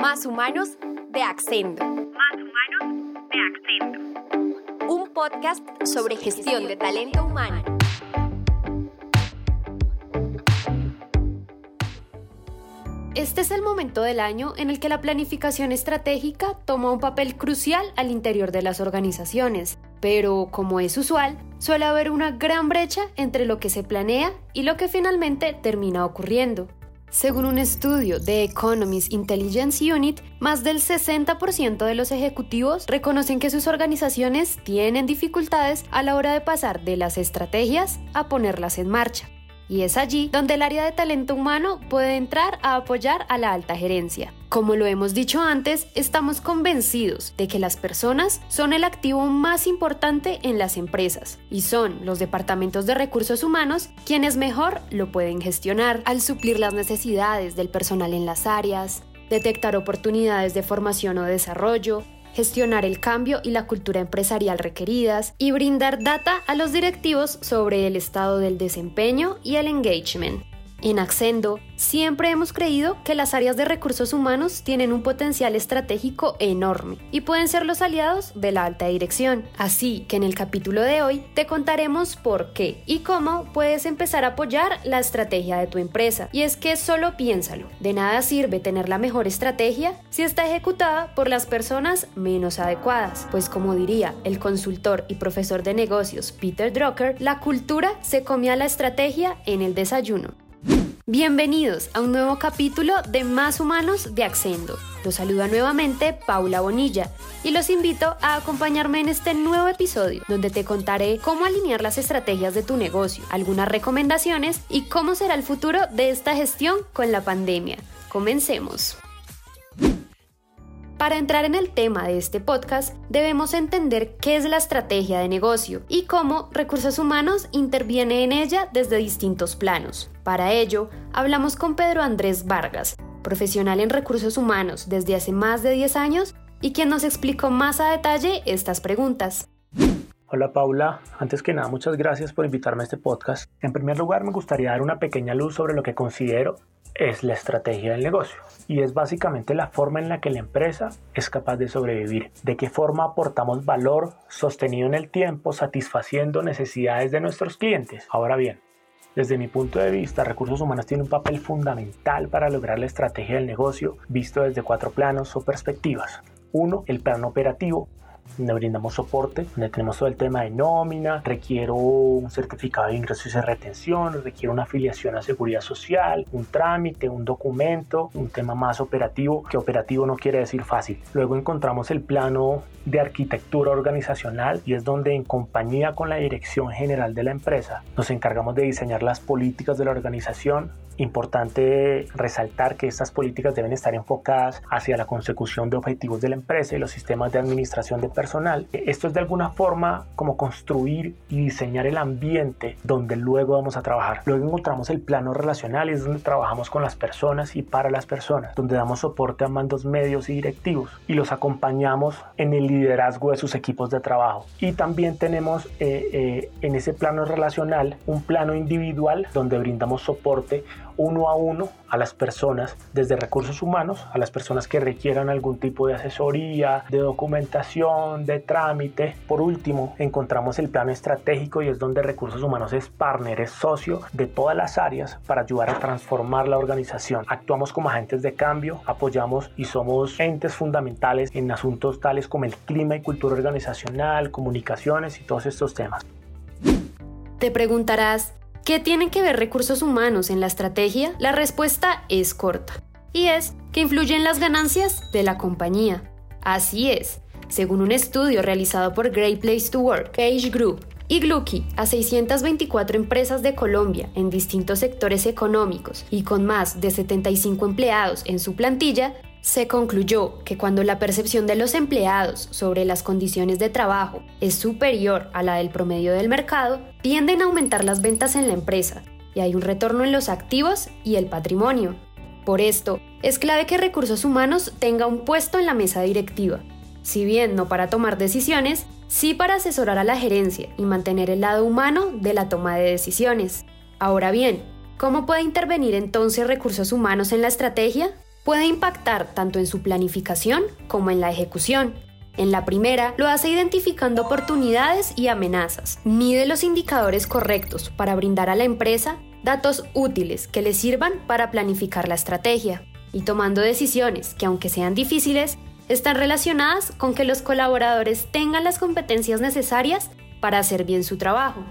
Más Humanos de Accendo. Más Humanos de Accendo. Un podcast sobre gestión de talento humano. Este es el momento del año en el que la planificación estratégica toma un papel crucial al interior de las organizaciones, pero como es usual, suele haber una gran brecha entre lo que se planea y lo que finalmente termina ocurriendo. Según un estudio de Economist Intelligence Unit, más del 60% de los ejecutivos reconocen que sus organizaciones tienen dificultades a la hora de pasar de las estrategias a ponerlas en marcha. Y es allí donde el área de talento humano puede entrar a apoyar a la alta gerencia. Como lo hemos dicho antes, estamos convencidos de que las personas son el activo más importante en las empresas y son los departamentos de recursos humanos quienes mejor lo pueden gestionar al suplir las necesidades del personal en las áreas, detectar oportunidades de formación o desarrollo, gestionar el cambio y la cultura empresarial requeridas y brindar data a los directivos sobre el estado del desempeño y el engagement. En Accendo, siempre hemos creído que las áreas de recursos humanos tienen un potencial estratégico enorme y pueden ser los aliados de la alta dirección. Así que en el capítulo de hoy te contaremos por qué y cómo puedes empezar a apoyar la estrategia de tu empresa. Y es que solo piénsalo, de nada sirve tener la mejor estrategia si está ejecutada por las personas menos adecuadas. Pues como diría el consultor y profesor de negocios Peter Drucker, la cultura se come la estrategia en el desayuno. Bienvenidos a un nuevo capítulo de Más Humanos de Accendo. Los saluda nuevamente Paula Bonilla y los invito a acompañarme en este nuevo episodio donde te contaré cómo alinear las estrategias de tu negocio, algunas recomendaciones y cómo será el futuro de esta gestión con la pandemia. Comencemos. Para entrar en el tema de este podcast, debemos entender qué es la estrategia de negocio y cómo recursos humanos interviene en ella desde distintos planos. Para ello, hablamos con Pedro Andrés Vargas, profesional en recursos humanos desde hace más de 10 años y quien nos explicó más a detalle estas preguntas. Hola Paula, antes que nada muchas gracias por invitarme a este podcast. En primer lugar me gustaría dar una pequeña luz sobre lo que considero es la estrategia del negocio y es básicamente la forma en la que la empresa es capaz de sobrevivir, de qué forma aportamos valor sostenido en el tiempo satisfaciendo necesidades de nuestros clientes. Ahora bien, desde mi punto de vista, recursos humanos tiene un papel fundamental para lograr la estrategia del negocio visto desde cuatro planos o perspectivas. Uno, el plano operativo, donde brindamos soporte, donde tenemos todo el tema de nómina, requiero un certificado de ingresos y retención, requiero una afiliación a seguridad social, un trámite, un documento, un tema más operativo, que operativo no quiere decir fácil. Luego encontramos el plano de arquitectura organizacional y es donde en compañía con la dirección general de la empresa nos encargamos de diseñar las políticas de la organización, Importante resaltar que estas políticas deben estar enfocadas hacia la consecución de objetivos de la empresa y los sistemas de administración de personal. Esto es de alguna forma como construir y diseñar el ambiente donde luego vamos a trabajar. Luego encontramos el plano relacional y es donde trabajamos con las personas y para las personas, donde damos soporte a mandos medios y directivos y los acompañamos en el liderazgo de sus equipos de trabajo. Y también tenemos eh, eh, en ese plano relacional un plano individual donde brindamos soporte uno a uno a las personas, desde recursos humanos, a las personas que requieran algún tipo de asesoría, de documentación, de trámite. Por último, encontramos el plano estratégico y es donde recursos humanos es partner, es socio de todas las áreas para ayudar a transformar la organización. Actuamos como agentes de cambio, apoyamos y somos entes fundamentales en asuntos tales como el clima y cultura organizacional, comunicaciones y todos estos temas. Te preguntarás, ¿Qué tienen que ver recursos humanos en la estrategia? La respuesta es corta, y es que influyen las ganancias de la compañía. Así es, según un estudio realizado por Great Place to Work, Age Group y Glucky a 624 empresas de Colombia en distintos sectores económicos y con más de 75 empleados en su plantilla, se concluyó que cuando la percepción de los empleados sobre las condiciones de trabajo es superior a la del promedio del mercado, tienden a aumentar las ventas en la empresa y hay un retorno en los activos y el patrimonio. Por esto, es clave que recursos humanos tenga un puesto en la mesa directiva, si bien no para tomar decisiones, sí para asesorar a la gerencia y mantener el lado humano de la toma de decisiones. Ahora bien, ¿cómo puede intervenir entonces recursos humanos en la estrategia? Puede impactar tanto en su planificación como en la ejecución. En la primera, lo hace identificando oportunidades y amenazas. Mide los indicadores correctos para brindar a la empresa datos útiles que le sirvan para planificar la estrategia y tomando decisiones que aunque sean difíciles, están relacionadas con que los colaboradores tengan las competencias necesarias para hacer bien su trabajo.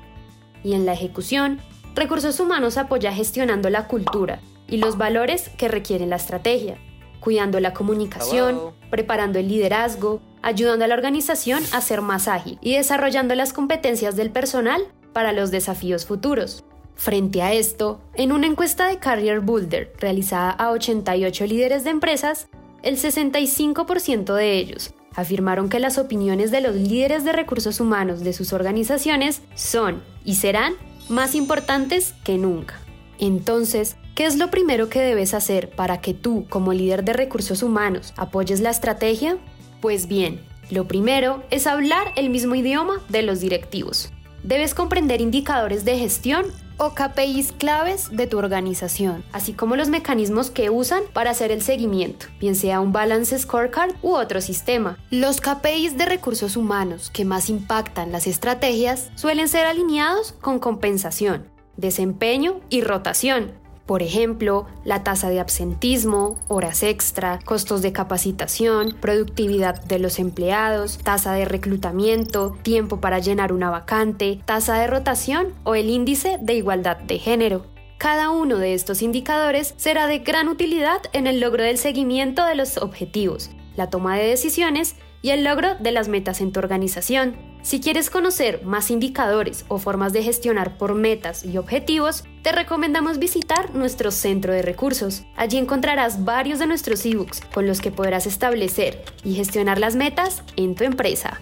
Y en la ejecución, Recursos Humanos apoya gestionando la cultura y los valores que requiere la estrategia, cuidando la comunicación, preparando el liderazgo, ayudando a la organización a ser más ágil y desarrollando las competencias del personal para los desafíos futuros. Frente a esto, en una encuesta de Carrier Boulder realizada a 88 líderes de empresas, el 65% de ellos afirmaron que las opiniones de los líderes de recursos humanos de sus organizaciones son y serán más importantes que nunca. Entonces, ¿qué es lo primero que debes hacer para que tú, como líder de recursos humanos, apoyes la estrategia? Pues bien, lo primero es hablar el mismo idioma de los directivos. Debes comprender indicadores de gestión o KPIs claves de tu organización, así como los mecanismos que usan para hacer el seguimiento, bien sea un balance scorecard u otro sistema. Los KPIs de recursos humanos que más impactan las estrategias suelen ser alineados con compensación, desempeño y rotación, por ejemplo, la tasa de absentismo, horas extra, costos de capacitación, productividad de los empleados, tasa de reclutamiento, tiempo para llenar una vacante, tasa de rotación o el índice de igualdad de género. Cada uno de estos indicadores será de gran utilidad en el logro del seguimiento de los objetivos, la toma de decisiones y el logro de las metas en tu organización. Si quieres conocer más indicadores o formas de gestionar por metas y objetivos, te recomendamos visitar nuestro centro de recursos. Allí encontrarás varios de nuestros ebooks con los que podrás establecer y gestionar las metas en tu empresa.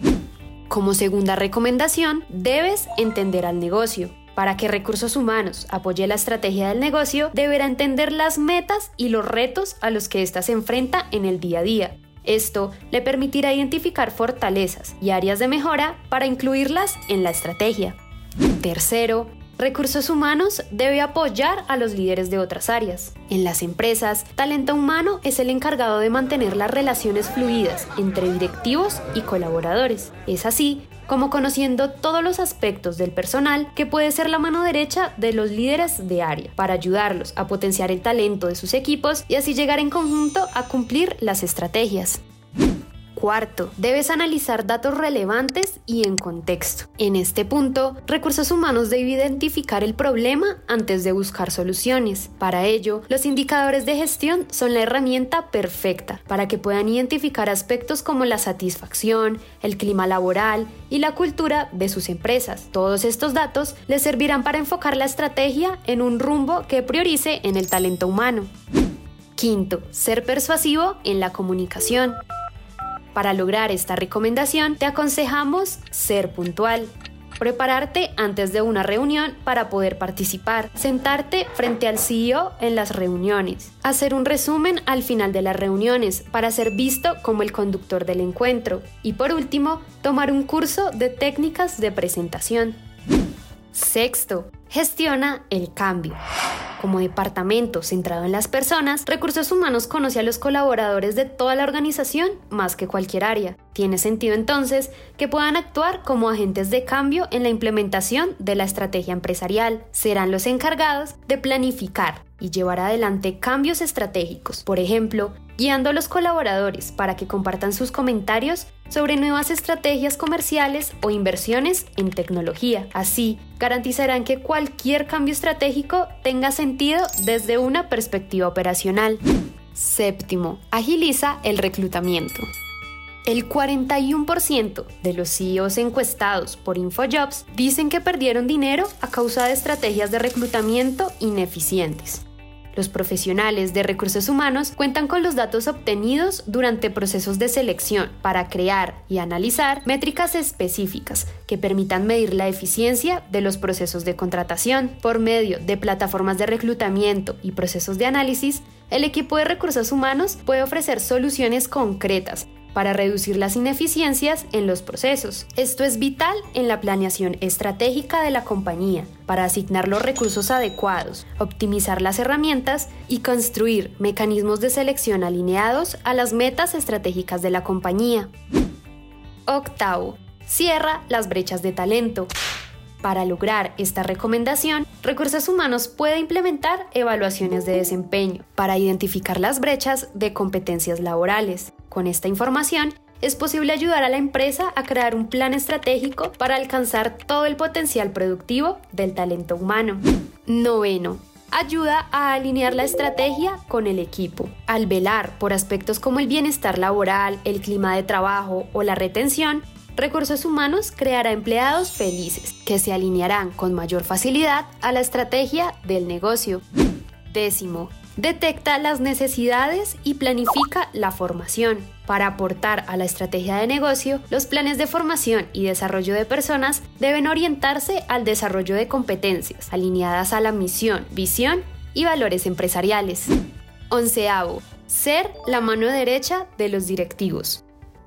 Como segunda recomendación, debes entender al negocio. Para que recursos humanos apoye la estrategia del negocio, deberá entender las metas y los retos a los que ésta se enfrenta en el día a día esto le permitirá identificar fortalezas y áreas de mejora para incluirlas en la estrategia. Tercero, Recursos Humanos debe apoyar a los líderes de otras áreas. En las empresas, talento humano es el encargado de mantener las relaciones fluidas entre directivos y colaboradores. Es así como conociendo todos los aspectos del personal que puede ser la mano derecha de los líderes de área, para ayudarlos a potenciar el talento de sus equipos y así llegar en conjunto a cumplir las estrategias. Cuarto, debes analizar datos relevantes y en contexto. En este punto, recursos humanos debe identificar el problema antes de buscar soluciones. Para ello, los indicadores de gestión son la herramienta perfecta para que puedan identificar aspectos como la satisfacción, el clima laboral y la cultura de sus empresas. Todos estos datos les servirán para enfocar la estrategia en un rumbo que priorice en el talento humano. Quinto, ser persuasivo en la comunicación. Para lograr esta recomendación, te aconsejamos ser puntual. Prepararte antes de una reunión para poder participar. Sentarte frente al CEO en las reuniones. Hacer un resumen al final de las reuniones para ser visto como el conductor del encuentro. Y por último, tomar un curso de técnicas de presentación. Sexto, gestiona el cambio. Como departamento centrado en las personas, Recursos Humanos conoce a los colaboradores de toda la organización más que cualquier área. Tiene sentido entonces que puedan actuar como agentes de cambio en la implementación de la estrategia empresarial. Serán los encargados de planificar y llevar adelante cambios estratégicos. Por ejemplo, guiando a los colaboradores para que compartan sus comentarios sobre nuevas estrategias comerciales o inversiones en tecnología. Así, garantizarán que cualquier cambio estratégico tenga sentido desde una perspectiva operacional. Séptimo, agiliza el reclutamiento. El 41% de los CEOs encuestados por InfoJobs dicen que perdieron dinero a causa de estrategias de reclutamiento ineficientes. Los profesionales de recursos humanos cuentan con los datos obtenidos durante procesos de selección para crear y analizar métricas específicas que permitan medir la eficiencia de los procesos de contratación. Por medio de plataformas de reclutamiento y procesos de análisis, el equipo de recursos humanos puede ofrecer soluciones concretas para reducir las ineficiencias en los procesos. Esto es vital en la planeación estratégica de la compañía, para asignar los recursos adecuados, optimizar las herramientas y construir mecanismos de selección alineados a las metas estratégicas de la compañía. Octavo, cierra las brechas de talento. Para lograr esta recomendación, Recursos Humanos puede implementar evaluaciones de desempeño para identificar las brechas de competencias laborales. Con esta información, es posible ayudar a la empresa a crear un plan estratégico para alcanzar todo el potencial productivo del talento humano. Noveno, ayuda a alinear la estrategia con el equipo. Al velar por aspectos como el bienestar laboral, el clima de trabajo o la retención, Recursos Humanos creará empleados felices que se alinearán con mayor facilidad a la estrategia del negocio. Décimo, detecta las necesidades y planifica la formación. Para aportar a la estrategia de negocio, los planes de formación y desarrollo de personas deben orientarse al desarrollo de competencias alineadas a la misión, visión y valores empresariales. Onceavo, ser la mano derecha de los directivos.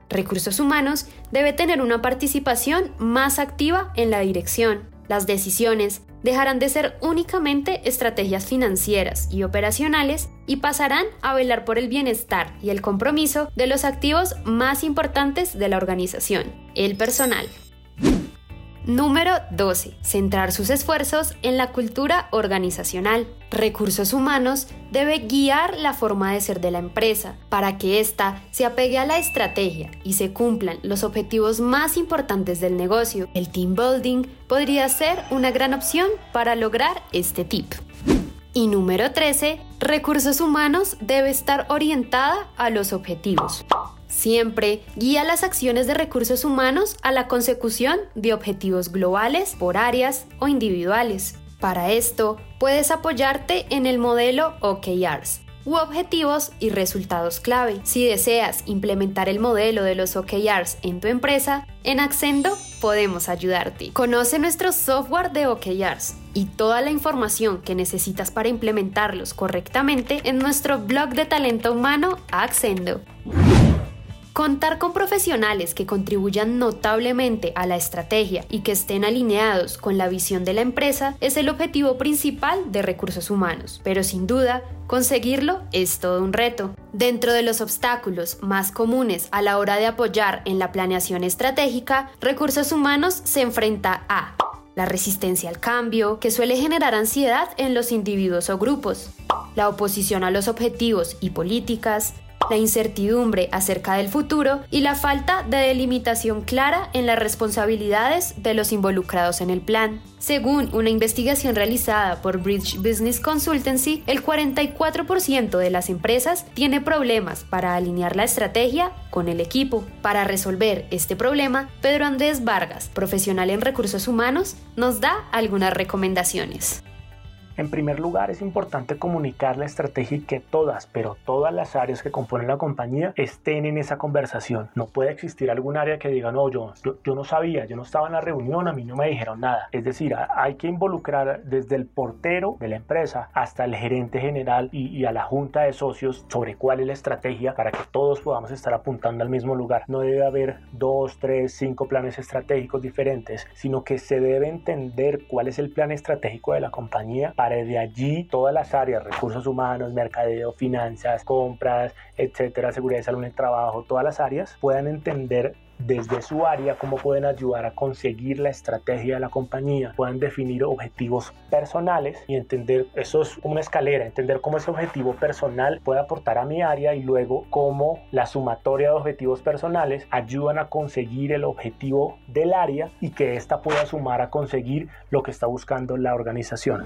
Recursos Humanos debe tener una participación más activa en la dirección. Las decisiones dejarán de ser únicamente estrategias financieras y operacionales y pasarán a velar por el bienestar y el compromiso de los activos más importantes de la organización, el personal. Número 12. Centrar sus esfuerzos en la cultura organizacional. Recursos humanos debe guiar la forma de ser de la empresa para que ésta se apegue a la estrategia y se cumplan los objetivos más importantes del negocio. El team building podría ser una gran opción para lograr este tip. Y número 13. Recursos humanos debe estar orientada a los objetivos. Siempre guía las acciones de recursos humanos a la consecución de objetivos globales, por áreas o individuales. Para esto, puedes apoyarte en el modelo OKRs u objetivos y resultados clave. Si deseas implementar el modelo de los OKRs en tu empresa, en Accendo podemos ayudarte. Conoce nuestro software de OKRs y toda la información que necesitas para implementarlos correctamente en nuestro blog de talento humano Accendo. Contar con profesionales que contribuyan notablemente a la estrategia y que estén alineados con la visión de la empresa es el objetivo principal de recursos humanos, pero sin duda, conseguirlo es todo un reto. Dentro de los obstáculos más comunes a la hora de apoyar en la planeación estratégica, recursos humanos se enfrenta a la resistencia al cambio, que suele generar ansiedad en los individuos o grupos, la oposición a los objetivos y políticas, la incertidumbre acerca del futuro y la falta de delimitación clara en las responsabilidades de los involucrados en el plan. Según una investigación realizada por Bridge Business Consultancy, el 44% de las empresas tiene problemas para alinear la estrategia con el equipo. Para resolver este problema, Pedro Andrés Vargas, profesional en recursos humanos, nos da algunas recomendaciones. En primer lugar, es importante comunicar la estrategia y que todas, pero todas las áreas que componen la compañía estén en esa conversación. No puede existir algún área que diga, no, yo, yo, no sabía, yo no estaba en la reunión, a mí no me dijeron nada. Es decir, hay que involucrar desde el portero de la empresa hasta el gerente general y, y a la junta de socios sobre cuál es la estrategia para que todos podamos estar apuntando al mismo lugar. No debe haber dos, tres, cinco planes estratégicos diferentes, sino que se debe entender cuál es el plan estratégico de la compañía para de allí todas las áreas, recursos humanos, mercadeo, finanzas, compras, etcétera, seguridad de salud en el trabajo, todas las áreas puedan entender desde su área cómo pueden ayudar a conseguir la estrategia de la compañía, puedan definir objetivos personales y entender, eso es una escalera, entender cómo ese objetivo personal puede aportar a mi área y luego cómo la sumatoria de objetivos personales ayudan a conseguir el objetivo del área y que ésta pueda sumar a conseguir lo que está buscando la organización.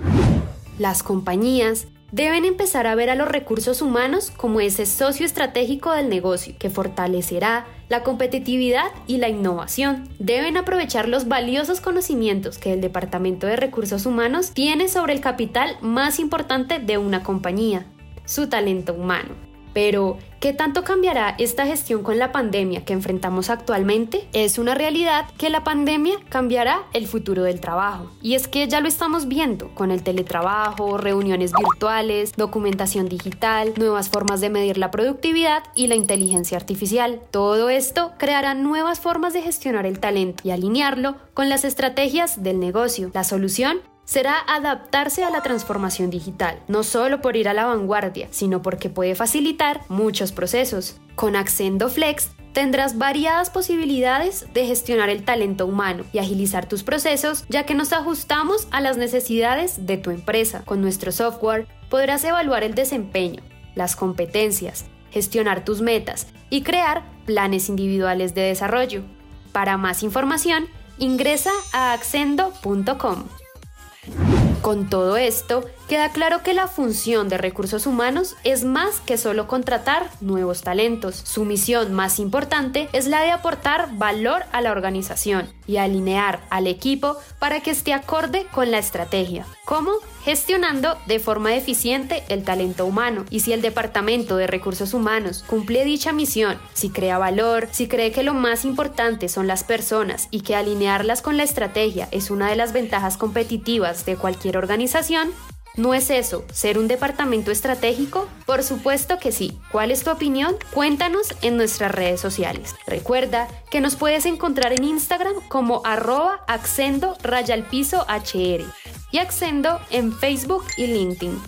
Las compañías deben empezar a ver a los recursos humanos como ese socio estratégico del negocio que fortalecerá la competitividad y la innovación. Deben aprovechar los valiosos conocimientos que el Departamento de Recursos Humanos tiene sobre el capital más importante de una compañía, su talento humano. Pero, ¿Qué tanto cambiará esta gestión con la pandemia que enfrentamos actualmente? Es una realidad que la pandemia cambiará el futuro del trabajo. Y es que ya lo estamos viendo con el teletrabajo, reuniones virtuales, documentación digital, nuevas formas de medir la productividad y la inteligencia artificial. Todo esto creará nuevas formas de gestionar el talento y alinearlo con las estrategias del negocio. La solución será adaptarse a la transformación digital, no solo por ir a la vanguardia, sino porque puede facilitar muchos procesos. Con Accendo Flex tendrás variadas posibilidades de gestionar el talento humano y agilizar tus procesos, ya que nos ajustamos a las necesidades de tu empresa. Con nuestro software podrás evaluar el desempeño, las competencias, gestionar tus metas y crear planes individuales de desarrollo. Para más información, ingresa a accendo.com. Con todo esto, queda claro que la función de recursos humanos es más que solo contratar nuevos talentos. Su misión más importante es la de aportar valor a la organización y alinear al equipo para que esté acorde con la estrategia. ¿Cómo? Gestionando de forma eficiente el talento humano. Y si el Departamento de Recursos Humanos cumple dicha misión, si crea valor, si cree que lo más importante son las personas y que alinearlas con la estrategia es una de las ventajas competitivas de cualquier organización, ¿No es eso ser un departamento estratégico? Por supuesto que sí. ¿Cuál es tu opinión? Cuéntanos en nuestras redes sociales. Recuerda que nos puedes encontrar en Instagram como arroba accendo piso hr y accendo en Facebook y LinkedIn.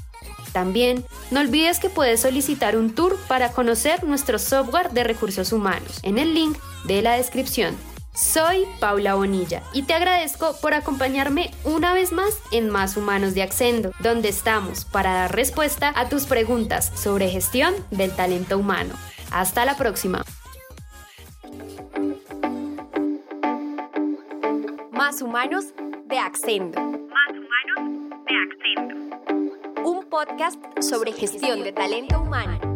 También, no olvides que puedes solicitar un tour para conocer nuestro software de recursos humanos en el link de la descripción. Soy Paula Bonilla y te agradezco por acompañarme una vez más en Más Humanos de Accendo, donde estamos para dar respuesta a tus preguntas sobre gestión del talento humano. Hasta la próxima. Más Humanos de Accendo. Más Humanos de Accendo. Un podcast sobre gestión de talento humano.